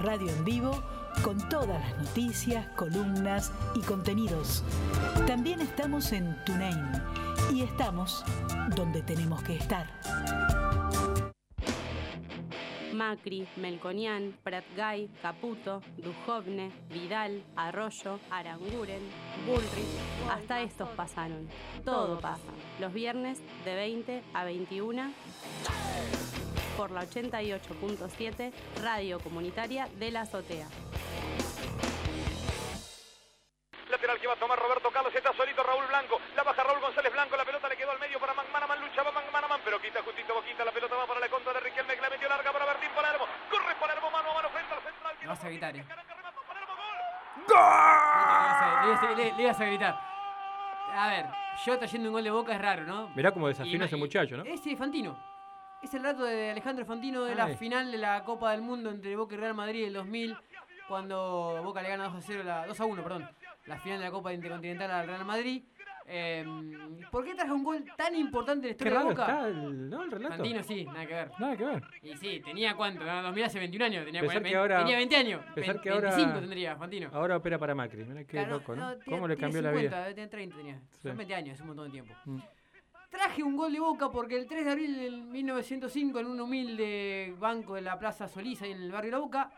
radio en vivo con todas las noticias, columnas y contenidos. También estamos en TuneIn y estamos donde tenemos que estar. Macri, Melconian, Pratgay, Caputo, Dujovne, Vidal, Arroyo, Aranguren, Bullrich, hasta estos pasaron. Todo pasa. Los viernes de 20 a 21 por la 88.7 Radio Comunitaria de la Azotea. Lateral que va a tomar Roberto Carlos, está solito Raúl Blanco, la baja Raúl González Blanco, la pelota le quedó al medio para Manaman, lucha va Manaman, pero quita justito Boquita, la pelota va para la contra de Riquelme, que la metió larga para Bertín Palermo, corre Palermo mano a mano frente al central. No vas a gritar, eh. ¡Gol! Le, le- le ibas a gritar. A ver, yo trayendo un gol de boca es raro, ¿no? Mirá cómo desafina Y- ese muchacho, ¿no? Ese Fantino. Es el rato de Alejandro Fantino de la Ay. final de la Copa del Mundo entre Boca y Real Madrid del 2000, cuando Boca le gana 2 a 0, la, 2 a 1, perdón, la final de la Copa Intercontinental al Real Madrid. Eh, ¿Por qué trajo un gol tan importante en la Qué historia de raro Boca? está el, ¿no? el relato. Fantino sí, nada que ver. Nada que ver. Y sí, tenía cuánto, en 2000 hace 21 años, tenía, Pensar 40, que ahora- tenía 20 años, pensar que ahora- 25 tendría Fantino. Ahora opera para Macri. Mirá qué Claro, loco, ¿no? tiene- ¿Cómo le tiene cambió la 50, vida? debe tener 30 tenía. Sí. Son 20 años, es un montón de tiempo. Mm. Traje un gol de Boca porque el 3 de abril de 1905, en un humilde banco de la Plaza Solís, ahí en el barrio La Boca,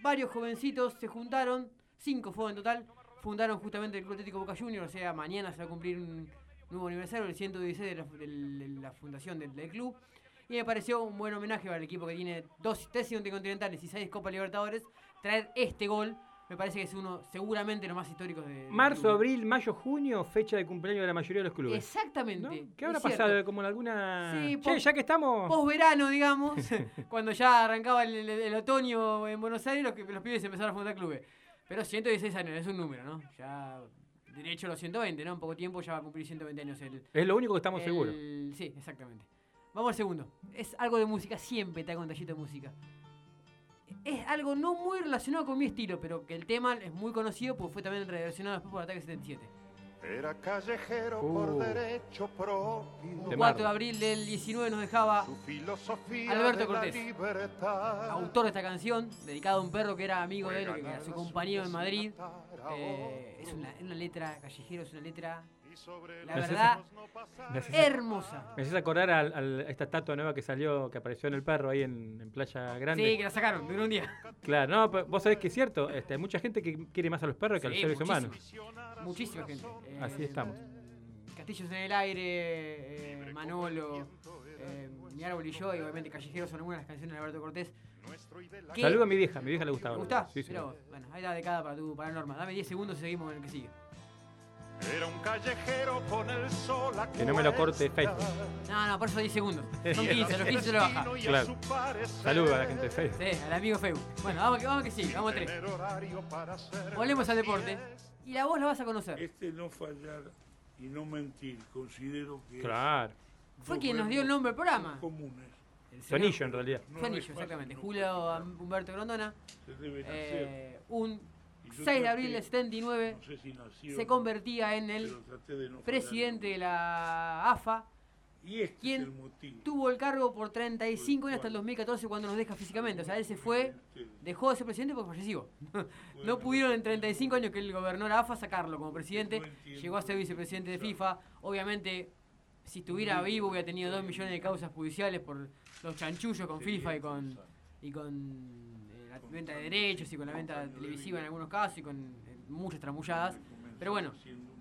varios jovencitos se juntaron, cinco fueron en total, fundaron justamente el Club Atlético Boca Juniors, o sea, mañana se va a cumplir un nuevo aniversario, el 116 de la, de la fundación del, club. Y me pareció un buen homenaje para el equipo que tiene dos, tres intercontinentales y seis Copas Libertadores, traer este gol. Me parece que es uno seguramente los más históricos de. del Marzo, club. abril, mayo, junio, fecha de cumpleaños de la mayoría de los clubes. Exactamente. ¿No? ¿Qué habrá es cierto. pasado? Como en alguna. Sí, che, ya que estamos. Posverano, digamos, cuando ya arrancaba el, el- el otoño en Buenos Aires, los, los pibes empezaron a fundar clubes. Pero 116 años, es un número, ¿no? Ya, derecho a los 120, ¿no? En poco tiempo ya va a cumplir 120 años el... Es lo único que estamos el- seguros. Sí, exactamente. Vamos al segundo. Es algo de música, siempre te hago un tallito de música. Es algo no muy relacionado con mi estilo, pero que el tema es muy conocido porque fue también reversionado después por Ataque 77. Era callejero Uh. por derecho propio. De 4 Marlon. de abril del 19 nos dejaba Su filosofía Alberto Cortés. libertad. autor de esta canción, dedicado a un perro que era amigo de él, que era su compañero en Madrid. Eh, es una, una letra, callejero, es una letra, la verdad, Me haces, hermosa. me haces acordar a esta estatua nueva que salió, que apareció en el perro ahí en, en Playa Grande. Sí, que la sacaron, duró un día. Claro, no, pero vos sabés que es cierto. Este, hay mucha gente que quiere más a los perros que a los seres muchísimo. humanos. Muchísima gente. Eh, Así estamos. Castillos en el aire, eh, Manolo, eh, Mi árbol y yo, y obviamente Callejeros son algunas de las canciones de Alberto Cortés. Saludo a mi vieja, mi vieja le gustaba. ¿Te gusta? Sí, sí. Vos. Bueno, ahí la decada para tu para Norma. Dame 10 segundos y seguimos con el que sigue. Era un callejero con el sol a Que no me lo corte. Facebook. No, no, por eso 10 segundos. Son Bien. 15, los 15 se lo baja. Claro. su parecer Saludo a la gente de Facebook. Sí, al amigo Feu. Bueno, vamos que, vamos que sí, vamos a tres. Volvemos al deporte. Y la voz la vas a conocer. Este no fallar y no mentir, considero que es Claro. Fue quien nos dio el nombre del programa. comunes. Tonillo en realidad. No fácil. exactamente. Julio Humberto Grondona. Se deben hacer. eh, un 6 de abril del 79 No sé si nació, se convertía en el de no presidente de la AFA. Y este ¿Quién es el motivo. Tuvo el cargo por 35 años hasta el 2014 cuando nos deja físicamente. O sea, él se fue, dejó de ser presidente porque falleció. No pudieron en 35 años que él gobernó la AFA sacarlo como presidente. Llegó a ser vicepresidente de FIFA. Obviamente, si estuviera vivo hubiera tenido 2 millones de causas judiciales por los chanchullos con FIFA y con, y con la venta de derechos y con la venta televisiva en algunos casos y con eh, muchas tramulladas. Pero bueno,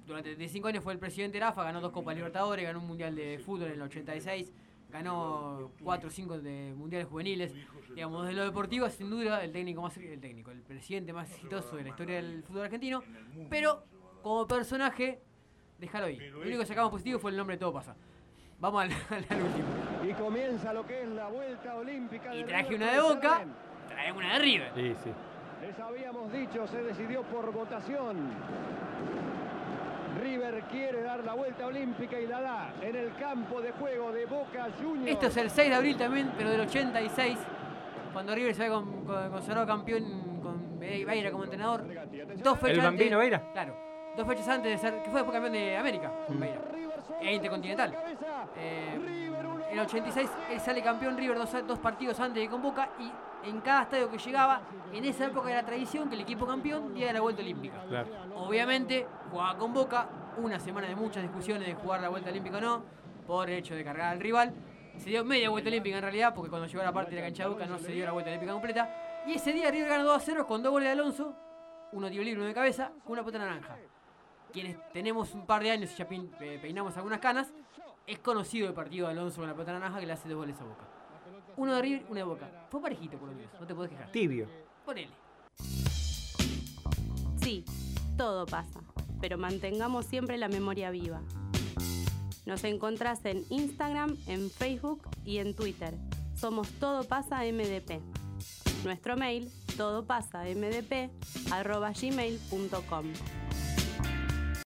durante 35 años fue el presidente de AFA, ganó dos Copas Libertadores, ganó un Mundial de Fútbol en el 86, ganó 4 o 5 de Mundiales Juveniles. Digamos, de lo deportivo sin duda el técnico más el técnico, el presidente más exitoso de la historia del fútbol argentino. Pero como personaje, déjalo ahí. Lo único que sacamos positivo fue el nombre de Todo Pasa. Vamos al, al último. Y comienza lo que es la vuelta olímpica. Y traje una de Boca, Traemos una de River. Sí, sí. Les habíamos dicho, se decidió por votación. River quiere dar la vuelta olímpica y la da en el campo de juego de Boca Juniors. Esto es el 6 de abril también, pero del 86, cuando River se ve con, con, consagrado campeón con Beira como entrenador. Dos fechas ¿El Bambino antes- Beira? Claro. Dos fechas antes de ser, que fue después campeón de América con Beira. E Intercontinental. Eh, En el 86 él sale campeón River dos, dos partidos antes de con Boca y en cada estadio que llegaba, en esa época era tradición que el equipo campeón diera la vuelta olímpica. Claro. Obviamente jugaba con Boca, una semana de muchas discusiones de jugar la vuelta olímpica o no, por el hecho de cargar al rival. Se dio media vuelta olímpica en realidad, porque cuando llegó a la parte de la cancha de Boca no se dio la vuelta olímpica completa. Y ese día River ganó 2 a 0 con dos goles de Alonso, uno tiro libre, uno de cabeza, con una puta naranja. Quienes tenemos un par de años y ya eh, peinamos algunas canas, es conocido el partido de Alonso con la pelota naranja que le hace dos goles a Boca. Uno de River, uno de Boca. Fue parejito por lo menos, no te podés quejar. Tibio. Ponele. Sí, todo pasa, pero mantengamos siempre la memoria viva. Nos encontrás en Instagram, en Facebook y en Twitter. Somos Todo Pasa MDP. Nuestro mail, todopasamdp.gmail.com.